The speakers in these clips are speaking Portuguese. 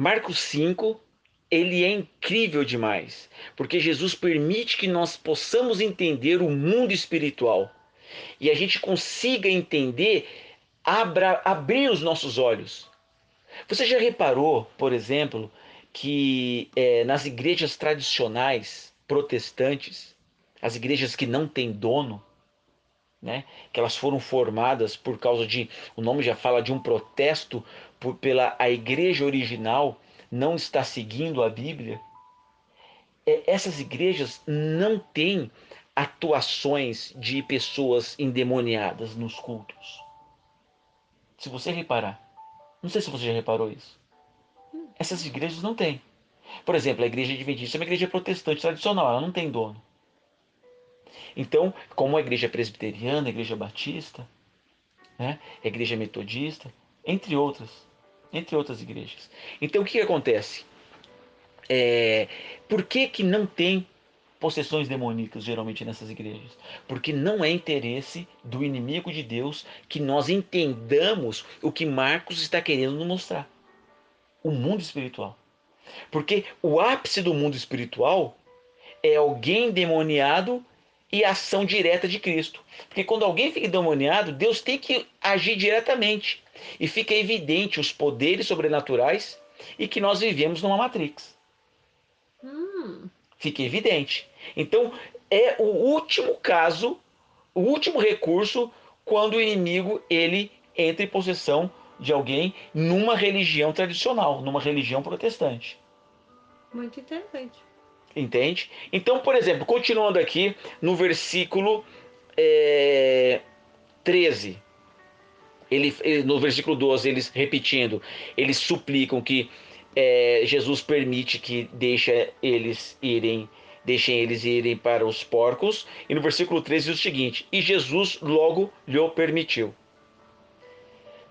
Marcos 5, ele é incrível demais, porque Jesus permite que nós possamos entender o mundo espiritual e a gente consiga entender, abra, abrir os nossos olhos. Você já reparou, por exemplo, que é, nas igrejas tradicionais protestantes, as igrejas que não têm dono, né, que elas foram formadas por causa de, o nome já fala de um protesto por, pela a igreja original não está seguindo a Bíblia. É, essas igrejas não têm atuações de pessoas endemoniadas nos cultos. Se você reparar, não sei se você já reparou isso. Essas igrejas não têm. Por exemplo, a igreja adventista é uma igreja protestante tradicional, ela não tem dono. Então, como a igreja presbiteriana, a igreja batista, né, a igreja metodista, entre outras, entre outras igrejas. Então, o que, que acontece? É, por que, que não tem possessões demoníacas geralmente nessas igrejas? Porque não é interesse do inimigo de Deus que nós entendamos o que Marcos está querendo nos mostrar. O mundo espiritual. Porque o ápice do mundo espiritual é alguém demoniado e ação direta de Cristo. Porque quando alguém fica endemoniado, Deus tem que agir diretamente. E fica evidente os poderes sobrenaturais e que nós vivemos numa Matrix. Hum. Fica evidente. Então, é o último caso, o último recurso quando o inimigo ele entra em possessão de alguém numa religião tradicional, numa religião protestante. Muito interessante. Entende? Então, por exemplo, continuando aqui no versículo é, 13. Ele, ele, no versículo 12, eles repetindo, eles suplicam que é, Jesus permite que deixe eles irem, deixem eles irem para os porcos. E no versículo 13 diz o seguinte: E Jesus logo lhe permitiu.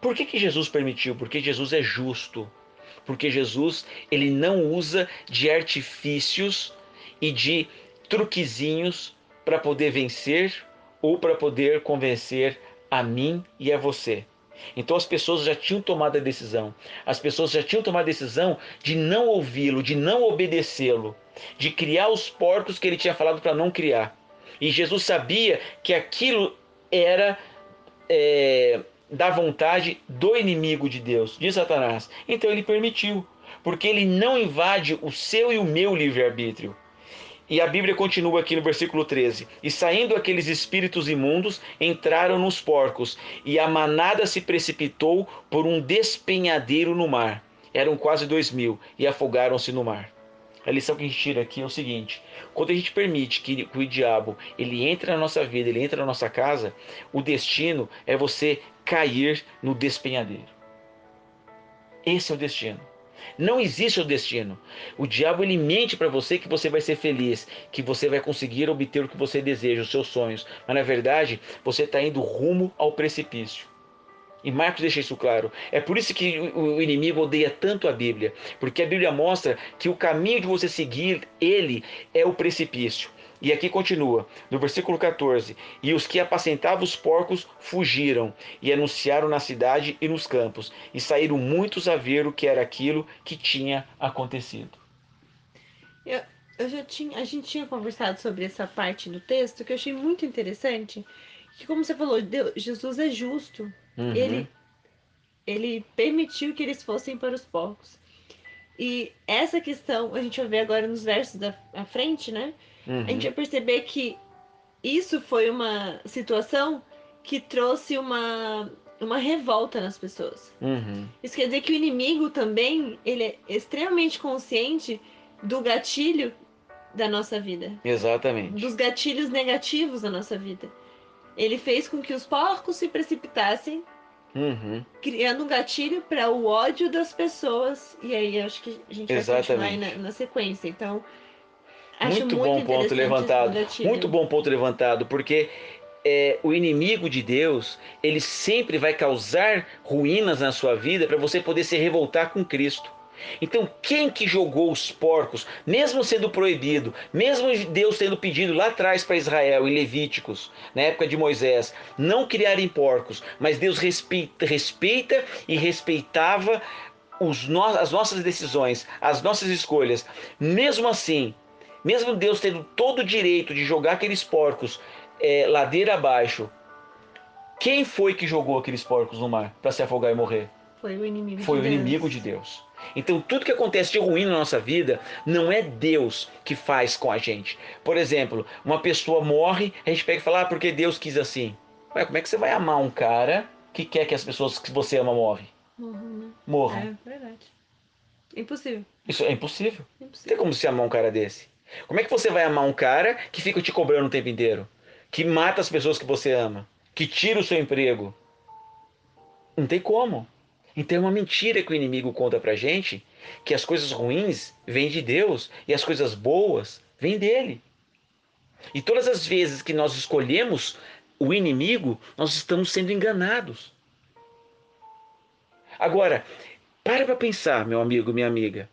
Por que, que Jesus permitiu? Porque Jesus é justo porque Jesus ele não usa de artifícios e de truquezinhos para poder vencer ou para poder convencer a mim e a você. Então as pessoas já tinham tomado a decisão. As pessoas já tinham tomado a decisão de não ouvi-lo, de não obedecê-lo, de criar os porcos que ele tinha falado para não criar. E Jesus sabia que aquilo era é, da vontade do inimigo de Deus, de Satanás. Então ele permitiu, porque ele não invade o seu e o meu livre-arbítrio. E a Bíblia continua aqui no versículo 13: E saindo aqueles espíritos imundos, entraram nos porcos, e a manada se precipitou por um despenhadeiro no mar. Eram quase dois mil, e afogaram-se no mar. A lição que a gente tira aqui é o seguinte: quando a gente permite que, o diabo ele entre na nossa vida, ele entra na nossa casa, o destino é você cair no despenhadeiro. Esse é o destino. Não existe o destino. O diabo ele mente para você que você vai ser feliz, que você vai conseguir obter o que você deseja, os seus sonhos. Mas na verdade, você está indo rumo ao precipício. E Marcos deixa isso claro. É por isso que o inimigo odeia tanto a Bíblia, porque a Bíblia mostra que o caminho de você seguir ele é o precipício. E aqui continua, no versículo 14: E os que apacentavam os porcos fugiram e anunciaram na cidade e nos campos, e saíram muitos a ver o que era aquilo que tinha acontecido. Eu, eu já tinha, a gente tinha conversado sobre essa parte do texto que eu achei muito interessante, que como você falou, Deus, Jesus é justo. Uhum. Ele ele permitiu que eles fossem para os porcos. E essa questão a gente vai ver agora nos versos da frente, né? Uhum. A gente vai perceber que isso foi uma situação que trouxe uma, uma revolta nas pessoas. Uhum. Isso quer dizer que o inimigo também ele é extremamente consciente do gatilho da nossa vida. Exatamente. Dos gatilhos negativos da nossa vida. Ele fez com que os porcos se precipitassem, uhum. criando um gatilho para o ódio das pessoas. E aí acho que a gente Exatamente. vai continuar na, na sequência. Então, Acho muito, muito bom ponto levantado. Muito bom ponto levantado, porque é, o inimigo de Deus, ele sempre vai causar ruínas na sua vida para você poder se revoltar com Cristo. Então, quem que jogou os porcos, mesmo sendo proibido, mesmo Deus tendo pedido lá atrás para Israel, em Levíticos, na época de Moisés, não criarem porcos, mas Deus respeita, respeita e respeitava no, as nossas decisões, as nossas escolhas, mesmo assim, mesmo Deus tendo todo o direito de jogar aqueles porcos é, ladeira abaixo, quem foi que jogou aqueles porcos no mar para se afogar e morrer? Foi o inimigo Foi de o Deus. inimigo de Deus. Então, tudo que acontece de ruim na nossa vida não é Deus que faz com a gente. Por exemplo, uma pessoa morre, a gente pega e fala, ah, porque Deus quis assim. Ué, como é que você vai amar um cara que quer que as pessoas que você ama morrem? Morram. né? É verdade. Impossível. Isso é impossível. Não tem Impossível. como você amar um cara desse. Como é que você vai amar um cara que fica te cobrando o tempo inteiro? Que mata as pessoas que você ama? Que tira o seu emprego? Não tem como. Então é uma mentira que o inimigo conta pra gente que as coisas ruins vêm de Deus e as coisas boas vêm dele. E todas as vezes que nós escolhemos o inimigo, nós estamos sendo enganados. Agora, para para pensar, meu amigo, minha amiga.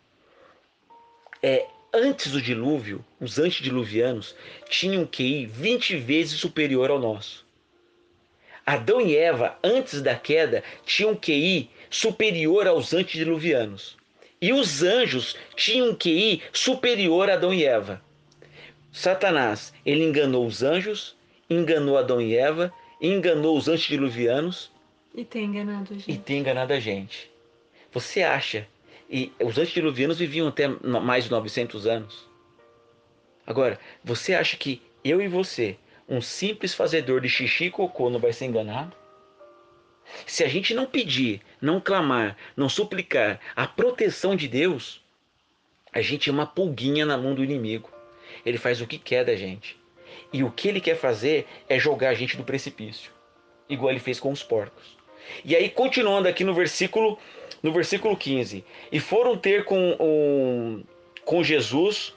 É, antes do dilúvio, os antediluvianos tinham um QI 20 vezes superior ao nosso. Adão e Eva, antes da queda, tinham um QI superior aos antediluvianos. E os anjos tinham um QI superior a Adão e Eva. Satanás, ele enganou os anjos, enganou Adão e Eva, enganou os antediluvianos E tem enganado a e gente. tem enganado a gente. Você acha? E os antediluvianos viviam até mais de 900 anos. Agora, você acha que eu e você, um simples fazedor de xixi e cocô, não vai ser enganado? Se a gente não pedir, não clamar, não suplicar a proteção de Deus, a gente é uma pulguinha na mão do inimigo. Ele faz o que quer da gente. E o que ele quer fazer é jogar a gente do precipício, igual ele fez com os porcos. E aí, continuando aqui no versículo, no versículo 15: E foram ter com, um, com Jesus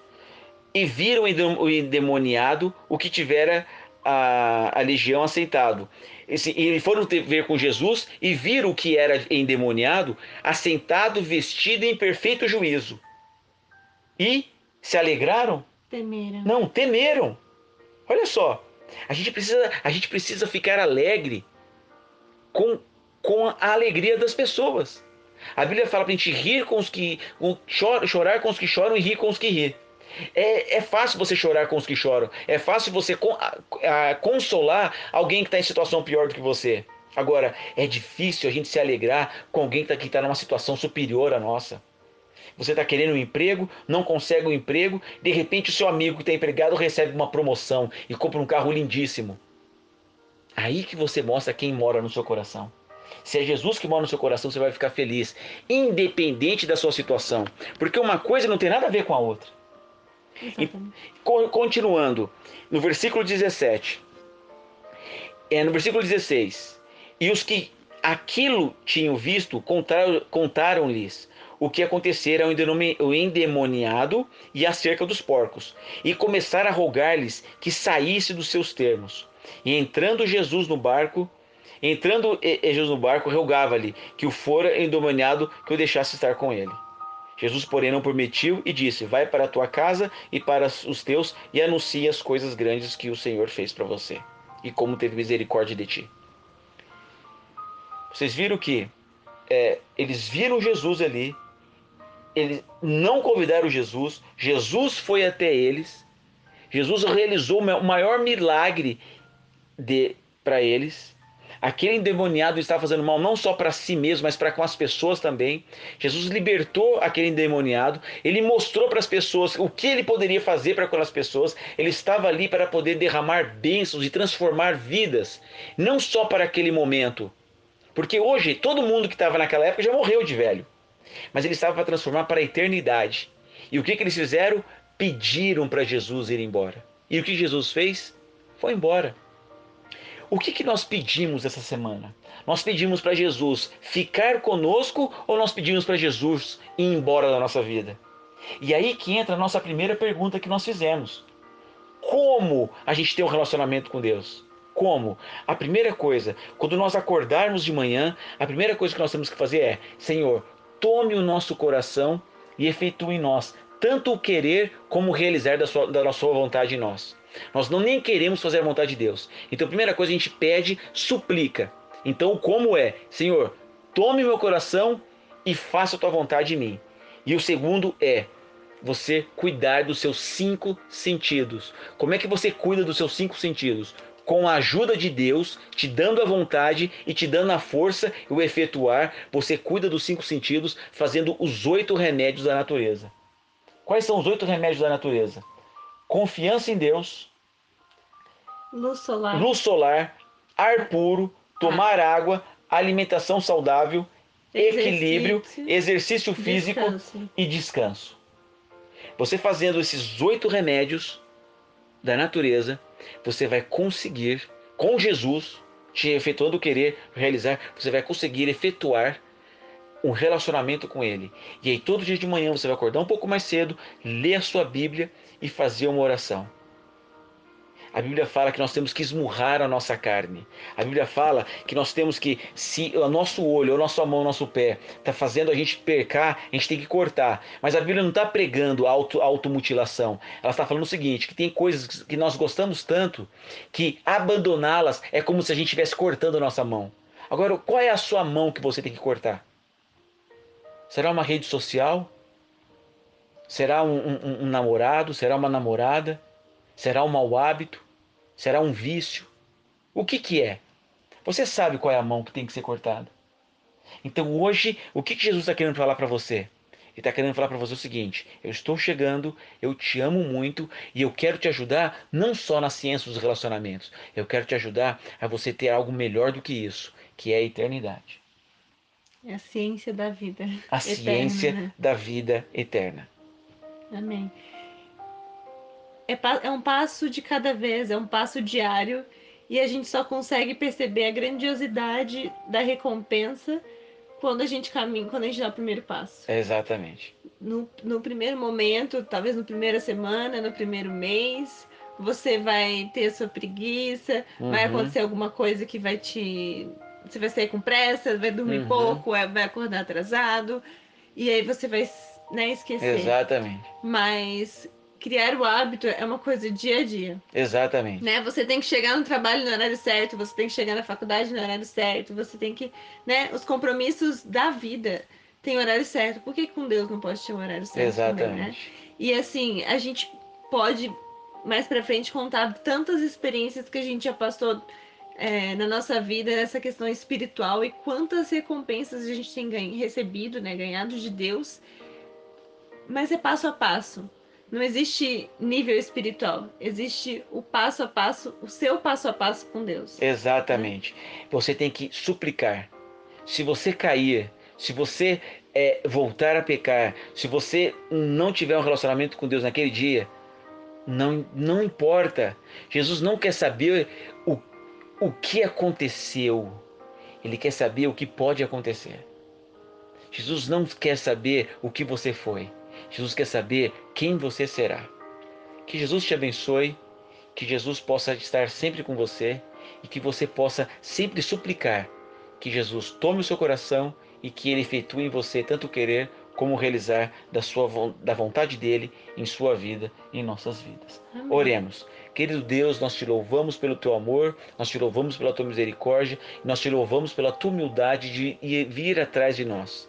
e viram o endem- o endemoniado, o que tivera a, a legião aceitado. Esse- E foram ter, ver com Jesus e viram o que era endemoniado, assentado, vestido em perfeito juízo. E se alegraram? Temeram. Não, temeram. Olha só, a gente precisa, a gente precisa ficar alegre com, com a alegria das pessoas. A Bíblia fala para a gente rir com os que com- chor- chorar com os que choram e rir com os que rir. É, é fácil você chorar com os que choram. É fácil você con- a- a consolar alguém que está em situação pior do que você. Agora, é difícil a gente se alegrar com alguém que está numa situação superior à nossa. Você está querendo um emprego, não consegue um emprego, de repente o seu amigo que está empregado recebe uma promoção e compra um carro lindíssimo. Aí que você mostra quem mora no seu coração. Se é Jesus que mora no seu coração, você vai ficar feliz, independente da sua situação. Porque uma coisa não tem nada a ver com a outra. Exatamente. Co- Continuando, no versículo 17. É, no versículo 16. E os que aquilo tinham visto contaram- contaram-lhes o que acontecera ao endemoniado e acerca dos porcos, e começaram a rogar-lhes que saísse dos seus termos. E entrando Jesus no barco, entrando Jesus no barco, rogava-lhe que o fora endemoniado que o deixasse estar com ele. Jesus, porém, não permitiu e disse: Vai para a tua casa e para os teus e anuncia as coisas grandes que o Senhor fez para você e como teve misericórdia de ti. Vocês viram que é, eles viram Jesus ali, eles não convidaram Jesus, Jesus foi até eles, Jesus realizou o maior milagre para eles. Aquele endemoniado estava fazendo mal não só para si mesmo, mas para com as pessoas também. Jesus libertou aquele endemoniado, ele mostrou para as pessoas o que ele poderia fazer para aquelas pessoas. Ele estava ali para poder derramar bênçãos e transformar vidas, não só para aquele momento. Porque hoje todo mundo que estava naquela época já morreu de velho. Mas ele estava para transformar para a eternidade. E o que, que eles fizeram? Pediram para Jesus ir embora. E o que Jesus fez? Foi embora. O que, que nós pedimos essa semana? Nós pedimos para Jesus ficar conosco ou nós pedimos para Jesus ir embora da nossa vida? E aí que entra a nossa primeira pergunta que nós fizemos. Como a gente tem um relacionamento com Deus? Como? A primeira coisa, quando nós acordarmos de manhã, a primeira coisa que nós temos que fazer é: Senhor, tome o nosso coração e efetue em nós tanto o querer como o realizar da sua, da sua vontade em nós. Nós não nem queremos fazer a vontade de Deus. Então, a primeira coisa a gente pede, suplica. Então, como é? Senhor, tome meu coração e faça a tua vontade em mim. E o segundo é você cuidar dos seus cinco sentidos. Como é que você cuida dos seus cinco sentidos? Com a ajuda de Deus, te dando a vontade e te dando a força e o efetuar, você cuida dos cinco sentidos, fazendo os oito remédios da natureza. Quais são os oito remédios da natureza? Confiança em Deus, luz solar, luz solar ar puro, tomar ah. água, alimentação saudável, exercício, equilíbrio, exercício físico descanso. e descanso. Você fazendo esses oito remédios da natureza, você vai conseguir, com Jesus, te efetuando o querer realizar, você vai conseguir efetuar um relacionamento com Ele. E aí, todo dia de manhã, você vai acordar um pouco mais cedo, ler a sua Bíblia e fazer uma oração. A Bíblia fala que nós temos que esmurrar a nossa carne. A Bíblia fala que nós temos que, se o nosso olho, a nossa mão, o nosso pé está fazendo a gente percar, a gente tem que cortar. Mas a Bíblia não está pregando auto, automutilação. Ela está falando o seguinte: que tem coisas que nós gostamos tanto que abandoná-las é como se a gente estivesse cortando a nossa mão. Agora, qual é a sua mão que você tem que cortar? Será uma rede social? Será um, um, um namorado? Será uma namorada? Será um mau hábito? Será um vício? O que, que é? Você sabe qual é a mão que tem que ser cortada. Então hoje, o que, que Jesus está querendo falar para você? Ele está querendo falar para você o seguinte: eu estou chegando, eu te amo muito e eu quero te ajudar não só na ciência dos relacionamentos, eu quero te ajudar a você ter algo melhor do que isso, que é a eternidade. É a ciência da vida. A eterna. ciência né? da vida eterna. Amém é, é um passo de cada vez, é um passo diário e a gente só consegue perceber a grandiosidade da recompensa quando a gente caminha, quando a gente dá o primeiro passo. Exatamente. No, no primeiro momento, talvez na primeira semana, no primeiro mês, você vai ter a sua preguiça, uhum. vai acontecer alguma coisa que vai te. Você vai sair com pressa, vai dormir uhum. pouco, é, vai acordar atrasado, e aí você vai né, esquecer. Exatamente. Mas criar o hábito é uma coisa dia a dia. Exatamente. Né? Você tem que chegar no trabalho no horário certo, você tem que chegar na faculdade no horário certo, você tem que, né, os compromissos da vida têm horário certo. Por que com Deus não pode ter um horário certo Exatamente. Também, né? E assim, a gente pode mais para frente contar tantas experiências que a gente já passou é, na nossa vida nessa questão espiritual e quantas recompensas a gente tem ganho, recebido, né, ganhado de Deus. Mas é passo a passo. Não existe nível espiritual, existe o passo a passo, o seu passo a passo com Deus. Exatamente. Você tem que suplicar. Se você cair, se você é, voltar a pecar, se você não tiver um relacionamento com Deus naquele dia, não, não importa. Jesus não quer saber o, o que aconteceu, ele quer saber o que pode acontecer. Jesus não quer saber o que você foi. Jesus quer saber quem você será. Que Jesus te abençoe, que Jesus possa estar sempre com você e que você possa sempre suplicar que Jesus tome o seu coração e que ele efetue em você tanto querer como realizar da sua da vontade dele em sua vida e em nossas vidas. Amém. Oremos. Querido Deus, nós te louvamos pelo teu amor, nós te louvamos pela tua misericórdia, nós te louvamos pela tua humildade de vir atrás de nós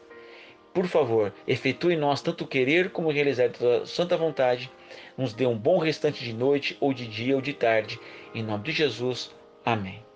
por favor, efetue em nós tanto querer como realizar tua santa vontade. Nos dê um bom restante de noite, ou de dia, ou de tarde. Em nome de Jesus. Amém.